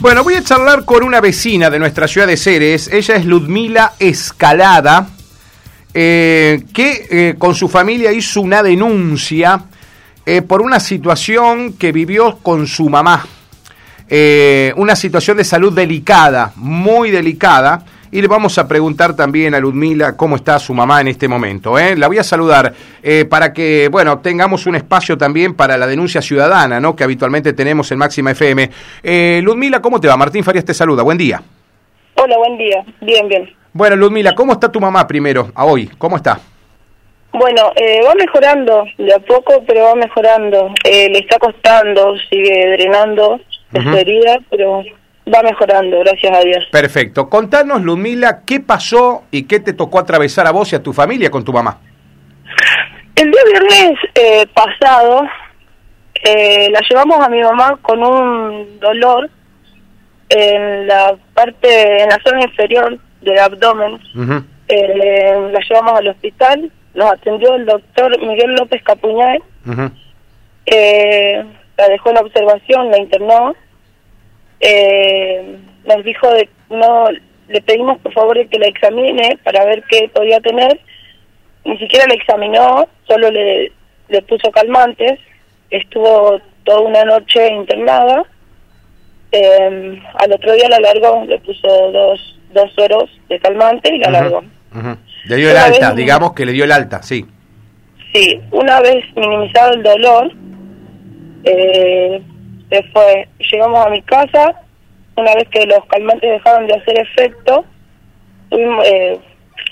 Bueno, voy a charlar con una vecina de nuestra ciudad de Ceres. Ella es Ludmila Escalada, eh, que eh, con su familia hizo una denuncia eh, por una situación que vivió con su mamá. una situación de salud delicada, muy delicada y le vamos a preguntar también a Ludmila cómo está su mamá en este momento. ¿eh? La voy a saludar eh, para que, bueno, tengamos un espacio también para la denuncia ciudadana, ¿no? Que habitualmente tenemos en Máxima FM. Eh, Ludmila, ¿cómo te va? Martín Farías te saluda. Buen día. Hola, buen día. Bien, bien. Bueno, Ludmila, ¿cómo está tu mamá primero, a hoy? ¿Cómo está? Bueno, eh, va mejorando de a poco, pero va mejorando. Eh, le está costando, sigue drenando uh herida, pero va mejorando, gracias a Dios. Perfecto. Contanos, Ludmila, ¿qué pasó y qué te tocó atravesar a vos y a tu familia con tu mamá? El día viernes eh, pasado eh, la llevamos a mi mamá con un dolor en la parte, en la zona inferior del abdomen. eh, la llevamos al hospital, nos atendió el doctor Miguel López Capuñal, eh, la dejó en observación, la internó eh, nos dijo de no le pedimos por favor que la examine para ver qué podía tener. Ni siquiera la examinó solo le, le puso calmantes estuvo toda una noche internada. Eh, al otro día la largó le puso dos dos sueros de calmante y la largó. le dio el alta digamos que le dio el alta sí. Sí una vez minimizado el dolor eh, se fue. Llegamos a mi casa, una vez que los calmantes dejaron de hacer efecto, eh,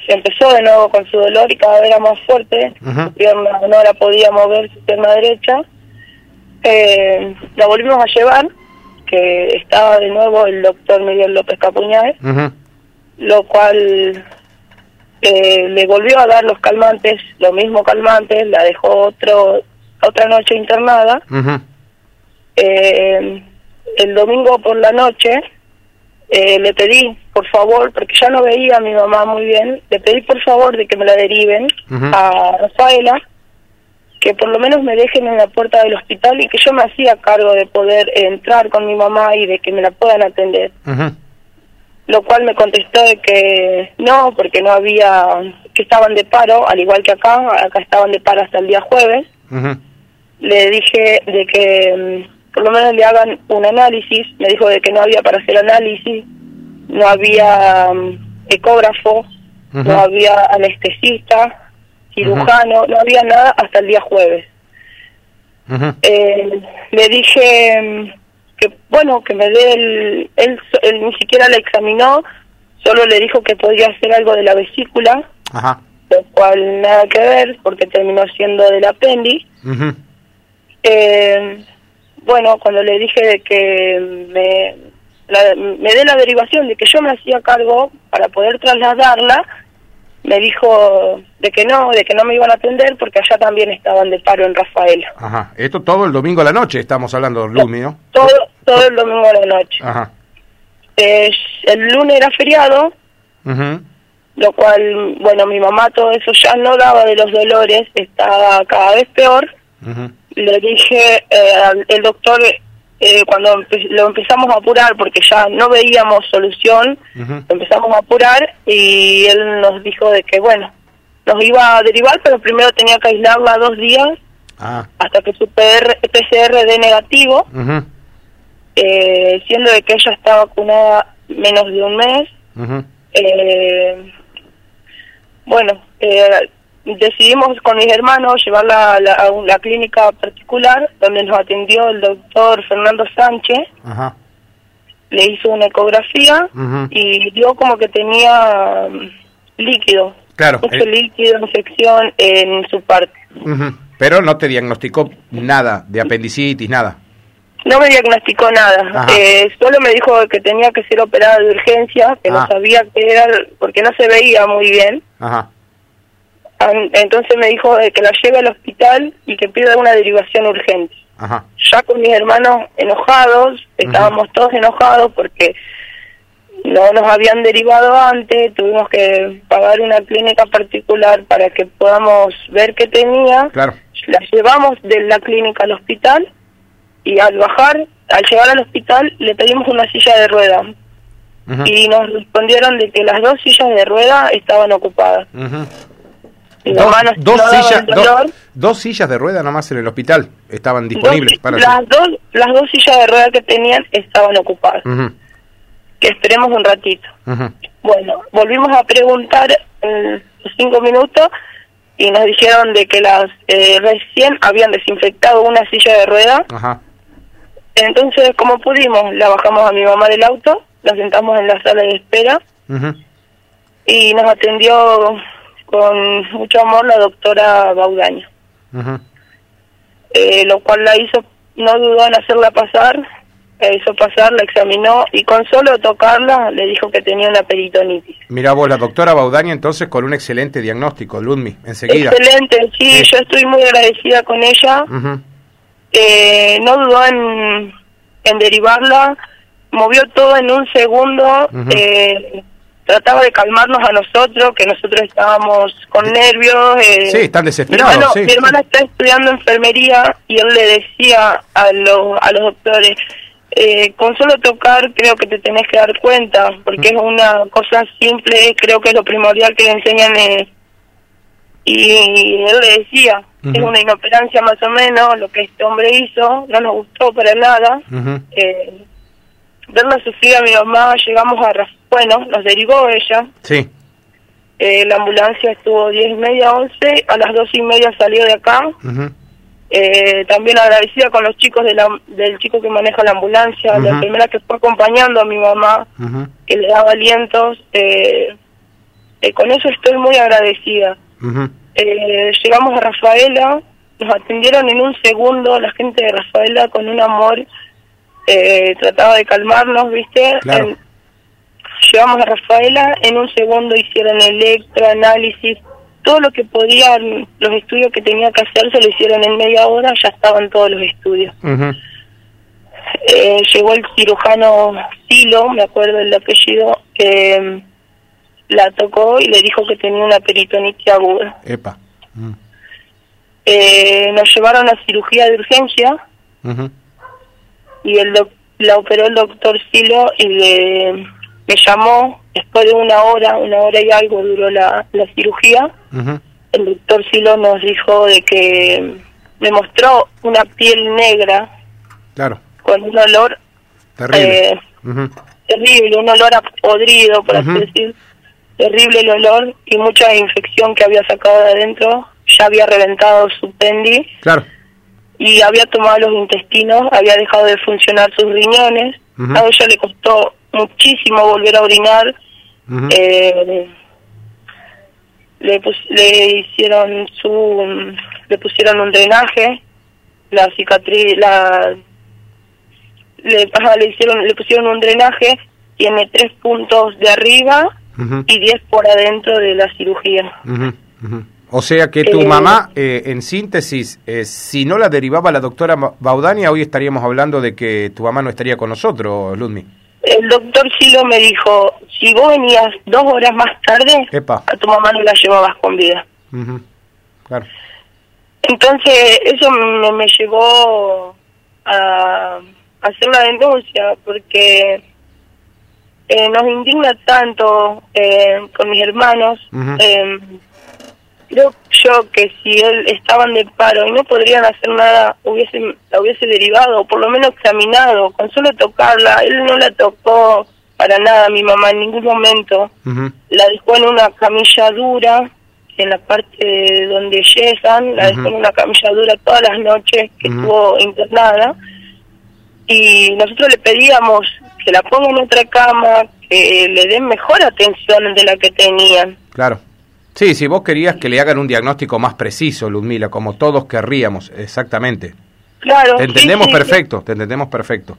empezó de nuevo con su dolor y cada vez era más fuerte, su pierna no la podía mover, su pierna derecha. Eh, la volvimos a llevar, que estaba de nuevo el doctor Miguel López Capuñaes, lo cual eh, le volvió a dar los calmantes, los mismos calmantes, la dejó otro otra noche internada eh, el domingo por la noche eh, le pedí, por favor, porque ya no veía a mi mamá muy bien, le pedí por favor de que me la deriven a Rafaela, que por lo menos me dejen en la puerta del hospital y que yo me hacía cargo de poder entrar con mi mamá y de que me la puedan atender. Lo cual me contestó de que no, porque no había, que estaban de paro, al igual que acá, acá estaban de paro hasta el día jueves. Le dije de que mm, por lo menos le hagan un análisis. Me dijo de que no había para hacer análisis, no había um, ecógrafo, no había anestesista, cirujano, no había nada hasta el día jueves. eh, le dije um, que, bueno, que me dé el... Él, ni siquiera le examinó, solo le dijo que podía hacer algo de la vesícula, lo cual nada que ver, porque terminó siendo del apéndice. eh, bueno, cuando le dije de que me, me dé la derivación, de que yo me hacía cargo para poder trasladarla, me dijo de que no, de que no me iban a atender porque allá también estaban de paro en Rafael. Ajá, esto todo el domingo a la noche estamos hablando, Lumi, ¿no? Todo, todo el domingo a la noche. Ajá. el lunes era feriado, lo cual, bueno, mi mamá todo eso ya no daba de los dolores, estaba cada vez peor le dije eh, al doctor eh, cuando lo empezamos a apurar porque ya no veíamos solución, empezamos a apurar y él nos dijo de que bueno, nos iba a derivar, pero primero tenía que aislarla dos días ah. hasta que su PCR dé negativo, eh, siendo de que ella está vacunada menos de un mes. eh, bueno, eh, decidimos con mis hermanos llevarla a la, clínica particular donde nos atendió el doctor Fernando Sánchez. Le hizo una ecografía y dio como que tenía um, líquido. Claro. Mucho líquido, infección en su parte. Pero no te diagnosticó nada de apendicitis, nada. No me diagnosticó nada. Eh, solo me dijo que tenía que ser operada de urgencia, que no ah. sabía qué era, porque no se veía muy bien. Ajá entonces me dijo que la lleve al hospital y que pida una derivación urgente. Ya con mis hermanos enojados, estábamos todos enojados porque no nos habían derivado antes, tuvimos que pagar una clínica particular para que podamos ver qué tenía. La llevamos de la clínica al hospital y al bajar al llegar al hospital le pedimos una silla de rueda y nos respondieron de que las dos sillas de rueda estaban ocupadas. Dos, sillas, dos sillas de rueda nomás en el hospital estaban disponibles para las dos las dos sillas de rueda que tenían estaban ocupadas. Que esperemos un ratito. Bueno volvimos a preguntar en cinco minutos y nos dijeron de que las eh, recién habían desinfectado una silla de rueda. Entonces como pudimos la bajamos a mi mamá del auto la sentamos en la sala de espera y nos atendió con mucho amor la doctora Baudaña. Eh, lo cual la hizo, no dudó en hacerla pasar, la hizo pasar, la examinó y con solo tocarla le dijo que tenía una peritonitis. Mira vos, la doctora Baudaña entonces con un excelente diagnóstico, Ludmi, enseguida. Excelente, sí, yo estoy muy agradecida con ella. eh, no dudó en, en derivarla movió todo en un segundo, eh, trataba de calmarnos a nosotros, que nosotros estábamos con nervios. Eh, sí, están desesperados. Mi, hermana está estudiando enfermería y él le decía a los, a los doctores, eh, con solo tocar creo que te tenés que dar cuenta, porque es una cosa simple, creo que es lo primordial que le enseñan. Eh, y él le decía, es una inoperancia más o menos lo que este hombre hizo, no nos gustó para nada. eh, verla sufrir a mi mamá, llegamos a... Bueno, nos derivó ella. Sí. Eh, la ambulancia estuvo diez y media, once, a las dos y media salió de acá. eh, también agradecida con los chicos de la, del chico que maneja la ambulancia, la enfermera que fue acompañando a mi mamá, que le daba alientos. Eh, eh, con eso estoy muy agradecida. Eh, llegamos a Rafaela, nos atendieron en un segundo, la gente de Rafaela con un amor eh, trataba de calmarnos, ¿viste? llevamos a Rafaela, en un segundo hicieron electroanálisis, todo lo que podían, los estudios que tenía que hacer se lo hicieron en media hora, ya estaban todos los estudios. eh, llegó el cirujano Silo, me acuerdo el apellido, que mm, la tocó y le dijo que tenía una peritonitis aguda. Epa. Mm. Eh, nos llevaron a cirugía de urgencia y el la operó el doctor Silo y le, me llamó después de una hora, una hora y algo duró la, la cirugía. El doctor Silo nos dijo de que me mostró una piel negra. Claro. Con un olor terrible, eh, terrible un olor a podrido, por así decir. Terrible el olor y mucha infección que había sacado de adentro. Ya había reventado su pendi. Claro y había tomado los intestinos, había dejado de funcionar sus riñones, a ella le costó muchísimo volver a orinar, eh, le, le hicieron su, le pusieron un drenaje, la cicatriz, la, le, le hicieron, le pusieron un drenaje, tiene tres puntos de arriba y diez por adentro de la cirugía. O sea que tu eh, mamá, eh, en síntesis, eh, si no la derivaba la doctora Baudania, hoy estaríamos hablando de que tu mamá no estaría con nosotros, Ludmi. El doctor Silo me dijo, si vos venías dos horas más tarde, a tu mamá no la llevabas con vida. Claro. Entonces, eso me, me llevó a, hacer la denuncia, porque nos indigna tanto con mis hermanos creo yo que si él estaban de paro y no podrían hacer nada, hubiese la hubiese derivado, o por lo menos examinado, con solo tocarla. Él no la tocó para nada, mi mamá, en ningún momento. La dejó en una camilla dura, en la parte donde llegan, la dejó en una camilla dura todas las noches que estuvo internada. Y nosotros le pedíamos que la pongan en otra cama, que le den mejor atención de la que tenían. Claro. Sí, sí, vos querías que le hagan un diagnóstico más preciso, Ludmila, como todos querríamos, exactamente. Claro. Te entendemos perfecto, te entendemos perfecto.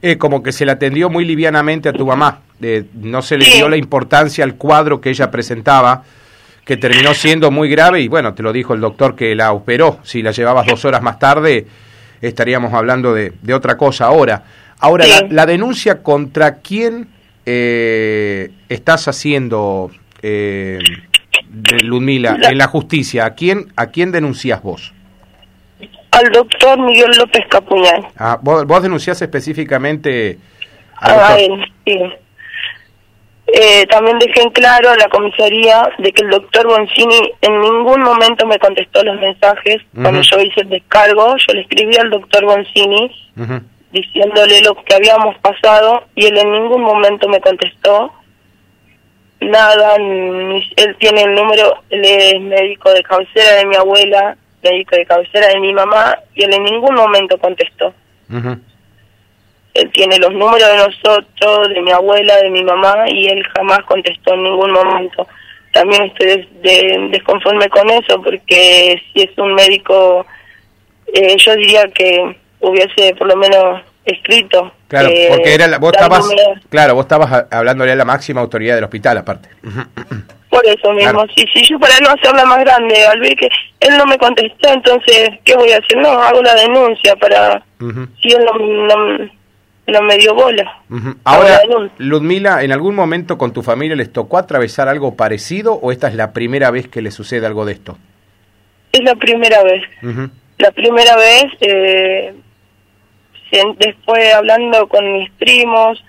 Eh, como que se le atendió muy livianamente a tu mamá, eh, no se le dio la importancia al cuadro que ella presentaba, que terminó siendo muy grave y bueno, te lo dijo el doctor que la operó, si la llevabas dos horas más tarde estaríamos hablando de, otra cosa ahora. Ahora, la, denuncia contra quién eh, estás haciendo... Eh, de Ludmila, en la justicia, ¿a quién, ¿a quién denuncias vos? Al doctor Miguel López Capuñal. Ah, ¿vos, vos denunciás específicamente a él, sí. Eh, también dejé en claro a la comisaría de que el doctor Boncini en ningún momento me contestó los mensajes. Cuando yo hice el descargo, yo le escribí al doctor Boncini diciéndole lo que habíamos pasado y él en ningún momento me contestó nada. él tiene el número, él es médico de cabecera de mi abuela, médico de cabecera de mi mamá y él en ningún momento contestó. Él tiene los números de nosotros, de mi abuela, de mi mamá, y él jamás contestó en ningún momento. También estoy desconforme con eso, porque si es un médico, eh, yo diría que hubiese por lo menos escrito. Claro, eh, porque era vos estabas, claro, vos estabas hablándole a la máxima autoridad del hospital, aparte. Por eso mismo, sí, sí, yo para no hacerla más grande, al ver que él no me contestó, entonces, ¿qué voy a hacer? No, hago la denuncia para, si él no no me dio bola. Ahora, Ludmila, ¿en algún momento con tu familia les tocó atravesar algo parecido o esta es la primera vez que le sucede algo de esto? Es la primera vez. La primera vez, eh, después hablando con mis primos,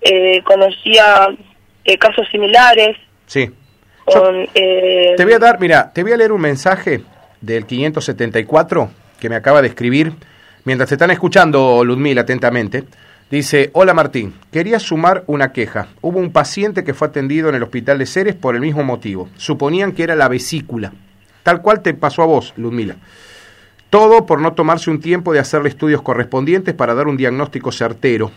eh, conocía eh, casos similares. Sí. te voy a dar, mira, te voy a leer un mensaje del 574 que me acaba de escribir Mientras te están escuchando, Ludmila, atentamente, dice, hola Martín, quería sumar una queja. Hubo un paciente que fue atendido en el hospital de Ceres por el mismo motivo. Suponían que era la vesícula. Tal cual te pasó a vos, Ludmila. Todo por no tomarse un tiempo de hacerle estudios correspondientes para dar un diagnóstico certero.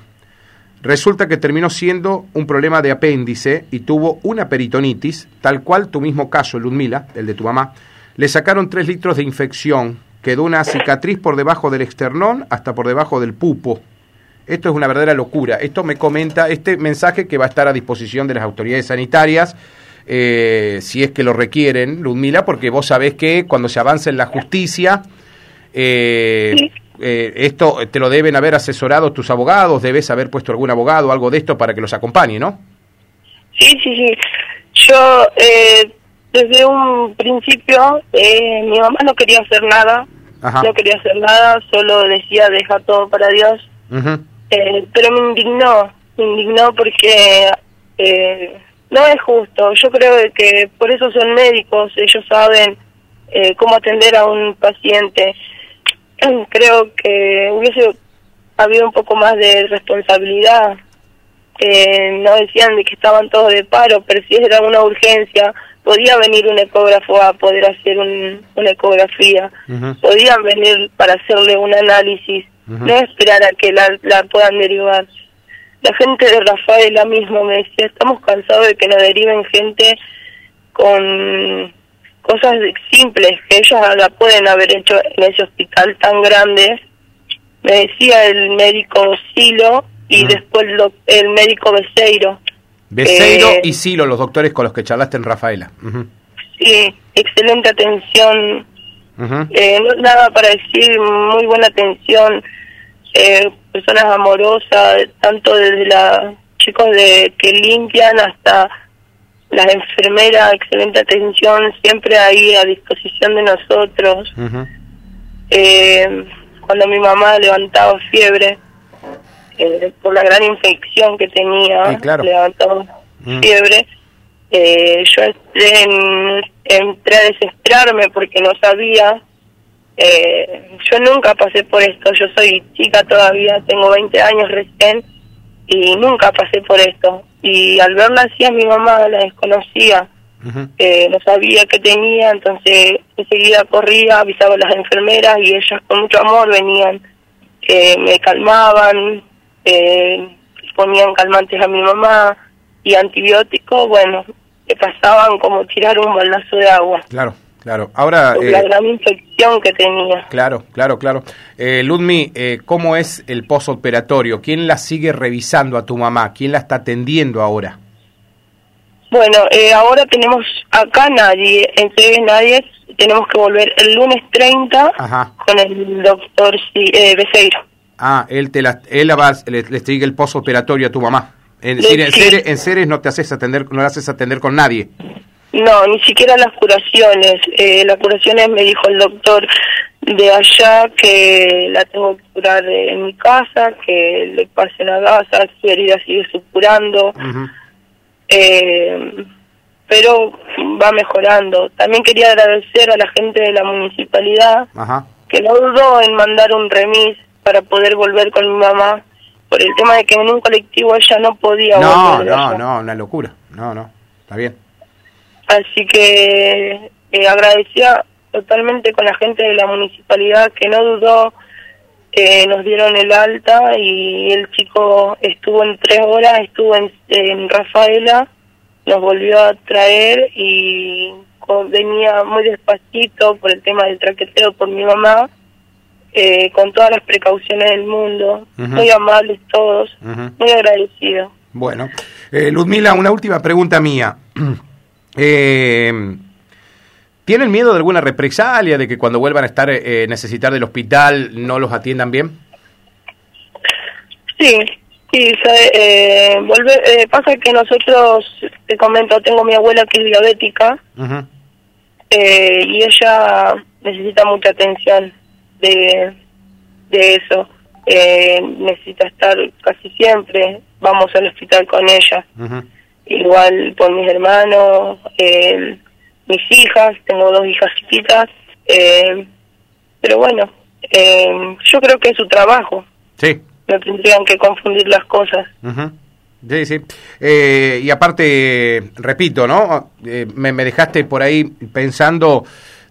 Resulta que terminó siendo un problema de apéndice y tuvo una peritonitis, tal cual tu mismo caso, Ludmila, el de tu mamá. Le sacaron tres litros de infección, quedó una cicatriz por debajo del externón hasta por debajo del pupo. Esto es una verdadera locura. Esto me comenta este mensaje que va a estar a disposición de las autoridades sanitarias, eh, si es que lo requieren, Ludmila, porque vos sabés que cuando se avanza en la justicia, eh, eh, esto te lo deben haber asesorado tus abogados, debes haber puesto algún abogado, algo de esto para que los acompañe, ¿no? Sí, sí, sí. Yo, desde un principio, mi mamá no quería hacer nada no quería hacer nada, solo decía deja todo para Dios. eh, pero me indignó, me indignó porque eh, no es justo. Yo creo que por eso son médicos, ellos saben eh, cómo atender a un paciente. Creo que hubiese habido un poco más de responsabilidad. Eh, no decían de que estaban todos de paro, pero si era una urgencia, podía venir un ecógrafo a poder hacer una ecografía, podían venir para hacerle un análisis, no esperar a que la, la puedan derivar. La gente de Rafaela mismo me decía, estamos cansados de que nos deriven gente con cosas simples que ellos la pueden haber hecho en ese hospital tan grande. Me decía el médico Silo y después el médico Beseiro Beseiro eh, y Silo, los doctores con los que charlaste en Rafaela. Sí, excelente atención. eh, no nada para decir, muy buena atención. Eh, personas amorosas, tanto desde los chicos de que limpian hasta las enfermeras, excelente atención, siempre ahí a disposición de nosotros. eh, cuando mi mamá levantaba fiebre, eh, por la gran infección que tenía, levantó mm. fiebre. Eh, yo entré, a desesperarme porque no sabía. Eh, yo nunca pasé por esto, yo soy chica todavía, tengo 20 años recién y nunca pasé por esto. Y al verla así a mi mamá la desconocía, no sabía qué tenía, entonces enseguida corría, avisaba a las enfermeras y ellas con mucho amor venían, que me calmaban, eh, ponían calmantes a mi mamá y antibióticos, bueno, le pasaban como tirar un baldazo de agua. Claro. Claro, ahora... la eh, gran infección que tenía. Claro, claro, claro. Eh, Ludmi, eh, ¿cómo es el posoperatorio? ¿Quién la sigue revisando a tu mamá? ¿Quién la está atendiendo ahora? Bueno, eh, ahora tenemos acá nadie, en CB nadie, tenemos que volver el lunes 30 con el doctor eh, Beseiro. Ah, él te la, él va, le, le sigue el posoperatorio a tu mamá. En, en, Ceres, no te haces atender, no le haces atender con nadie. No, ni siquiera las curaciones. Eh, las curaciones me dijo el doctor de allá que la tengo que curar en mi casa, que le pase la gasa, su herida sigue supurando, eh, pero va mejorando. También quería agradecer a la gente de la municipalidad que no dudó en mandar un remis para poder volver con mi mamá por el tema de que en un colectivo ella no podía no, volver. No, no, no, una locura. No, no, está bien. Así que eh, agradecía totalmente con la gente de la municipalidad que no dudó, eh, nos dieron el alta y el chico estuvo en tres horas, estuvo en, Rafaela, nos volvió a traer y venía muy despacito por el tema del traqueteo por mi mamá, eh, con todas las precauciones del mundo, muy amables todos, muy agradecidos. Bueno, eh, Luzmila, una última pregunta mía. eh, ¿Tienen miedo de alguna represalia, de que cuando vuelvan a estar eh, necesitar del hospital no los atiendan bien? Sí, sí, eh, eh, pasa que nosotros, te comento, tengo mi abuela que es diabética eh, y ella necesita mucha atención de, de eso. necesita estar casi siempre, vamos al hospital con ella. Igual por mis hermanos, eh, mis hijas, tengo dos hijas chiquitas, eh, pero bueno, eh, yo creo que es su trabajo. Sí. No tendrían que confundir las cosas. Sí, sí. Eh, y aparte, repito, ¿no? me, me dejaste por ahí pensando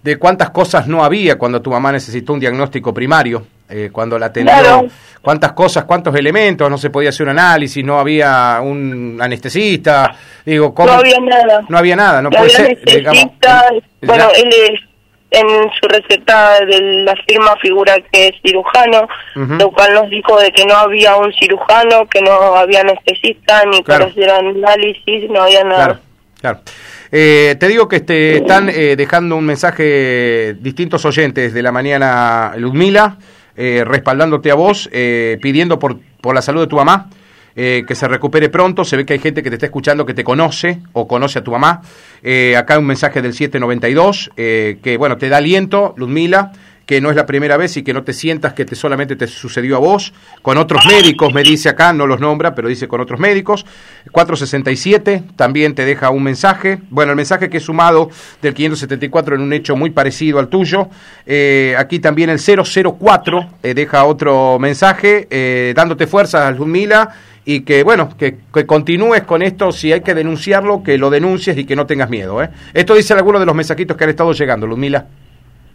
de cuántas cosas no había cuando tu mamá necesitó un diagnóstico primario. Eh, cuando la atendió, cuántas cosas, cuántos elementos, no se podía hacer un análisis, no había un anestesista, digo, ¿cómo? No había nada. No había nada, no, puede ser. bueno, él es, en su receta de la firma figura que es cirujano, lo cual nos dijo de que no había un cirujano, que no había anestesista, ni para hacer análisis, no había nada. Claro, claro. Eh, te digo que este, están eh, dejando un mensaje distintos oyentes de la mañana, Ludmila. Eh, respaldándote a vos, eh, pidiendo por, por la salud de tu mamá, eh, que se recupere pronto. Se ve que hay gente que te está escuchando que te conoce o conoce a tu mamá. acá un mensaje del 792 que, bueno, te da aliento, Ludmila que no es la primera vez y que no te sientas que te solamente te sucedió a vos, con otros médicos, me dice acá, no los nombra, pero dice con otros médicos. 467 también te deja un mensaje, bueno, el mensaje que he sumado del 574 en un hecho muy parecido al tuyo. Eh, aquí también el 004 eh, deja otro mensaje, eh, dándote fuerzas, Ludmila, y que, bueno, que, que, continúes con esto, si hay que denunciarlo, que lo denuncies y que no tengas miedo. Esto dice algunos de los mensajitos que han estado llegando, Ludmila.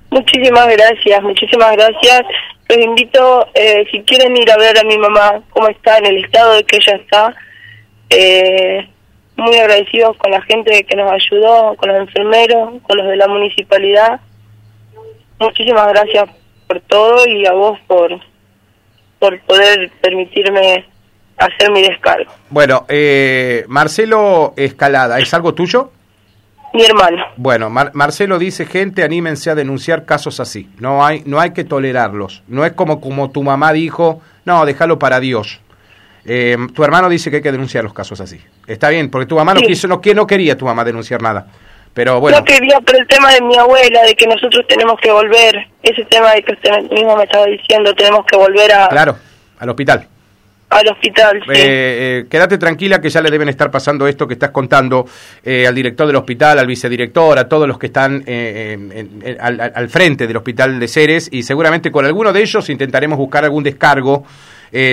Muchísimas gracias, muchísimas gracias. Los invito, eh, si quieren ir a ver a mi mamá, cómo está, en el estado de que ella está. Eh, muy agradecidos con la gente que nos ayudó, con los enfermeros, con los de la municipalidad. Muchísimas gracias por todo y a vos por, por poder permitirme hacer mi descargo. Bueno, eh, Marcelo Escalada, ¿es algo tuyo? Mi hermano. Bueno, Marcelo dice, gente, anímense a denunciar casos así. No hay, no hay que tolerarlos. No es como, como tu mamá dijo, no, déjalo para Dios. Eh, tu hermano dice que hay que denunciar los casos así. Está bien, porque tu mamá no, quiso, no, no quería tu mamá denunciar nada. Pero bueno. No quería, pero el tema de mi abuela, de que nosotros tenemos que volver, ese tema de que usted mismo me estaba diciendo, tenemos que volver a... Claro, al hospital al hospital. Sí. Eh, eh, quédate tranquila que ya le deben estar pasando esto que estás contando eh, al director del hospital, al vicedirector, a todos los que están al, frente del hospital de Ceres y seguramente con alguno de ellos intentaremos buscar algún descargo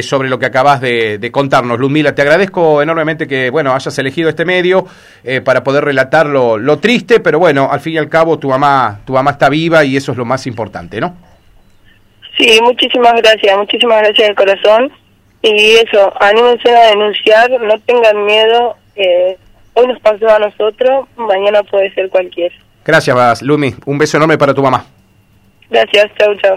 sobre lo que acabas de, contarnos. Ludmila, te agradezco enormemente que bueno hayas elegido este medio para poder relatar lo, lo, triste, pero bueno, al fin y al cabo tu mamá, tu mamá está viva y eso es lo más importante, ¿no? Sí, muchísimas gracias, muchísimas gracias de corazón. Y eso, anímense a denunciar, no tengan miedo. Eh, hoy nos pasó a nosotros, mañana puede ser cualquiera. Gracias, Lumi. Un beso enorme para tu mamá. Gracias, chau, chau.